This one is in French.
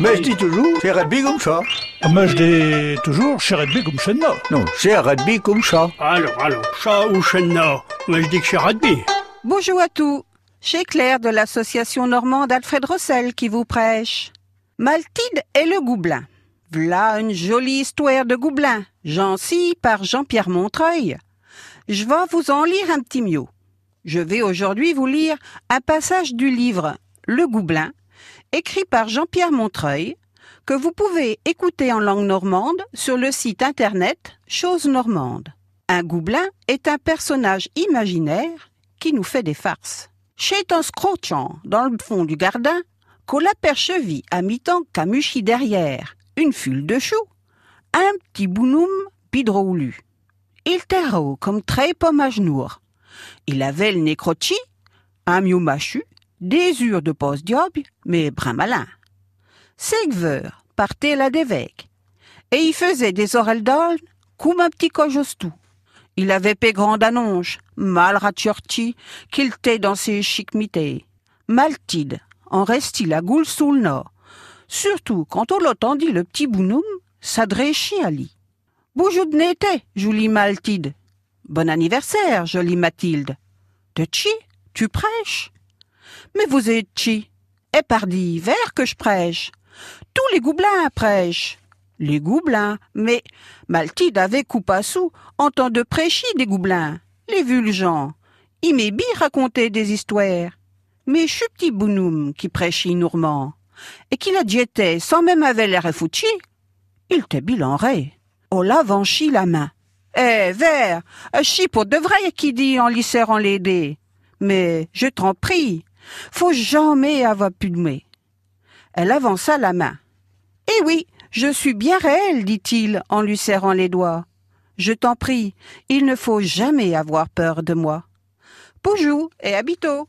Mais je dis toujours, c'est rugby comme ça. Mais je dis toujours, chez rugby comme chez nous. Non, c'est rugby comme ça. Alors, alors, chat ou chenna Moi, je dis que c'est rugby. Bonjour à tous. Chez Claire de l'association normande Alfred Rossel qui vous prêche. Maltide et le Goublin. V'là une jolie histoire de Goublin, Jancy par Jean-Pierre Montreuil. Je vais vous en lire un petit mieux. Je vais aujourd'hui vous lire un passage du livre Le Goublin, écrit par Jean-Pierre Montreuil, que vous pouvez écouter en langue normande sur le site internet Chose Normande. Un Goublin est un personnage imaginaire qui nous fait des farces. Chez un scrochant dans le fond du gardin, qu'on l'aperchevit à mi-temps camuchi derrière, une fule de choux, un petit bounoum pidroulu. Il terreau comme très pomme à genoux. Il avait le nez un mieux machu, des ures de poste diable, mais brin malin. Segveur partait là d'évêque, et il faisait des oreilles d'olne comme un petit cojostou. Il avait pé grande annonce, mal ratchorti, qu'il t'ait dans ses chicmités. Maltide, en restit la goule sous le nord. Surtout quand on l'entendit le petit bounoum s'adresser à lui. Bonjour de n'était, jolie Maltide. Bon anniversaire, jolie Mathilde. De chi, tu prêches? Mais vous êtes chi? Et pardi, vers que je prêche. Tous les goublins prêchent. Les goublins, mais Maltide avait sous en temps de prêcher des goublins. Les vulgens. Il m'est bien raconté des histoires. Mais je petit bounoum qui prêchit nourmand. Et qu'il a diété sans même avoir l'air fouchi. Il te bilanrait. On l'avanchi la main. Eh, vers, chi pour de vrai qui dit en lui serrant les dés. Mais je t'en prie, faut jamais avoir pu de Elle avança la main. Eh oui, je suis bien réel, dit-il en lui serrant les doigts. Je t'en prie, il ne faut jamais avoir peur de moi. Bonjour et à bientôt.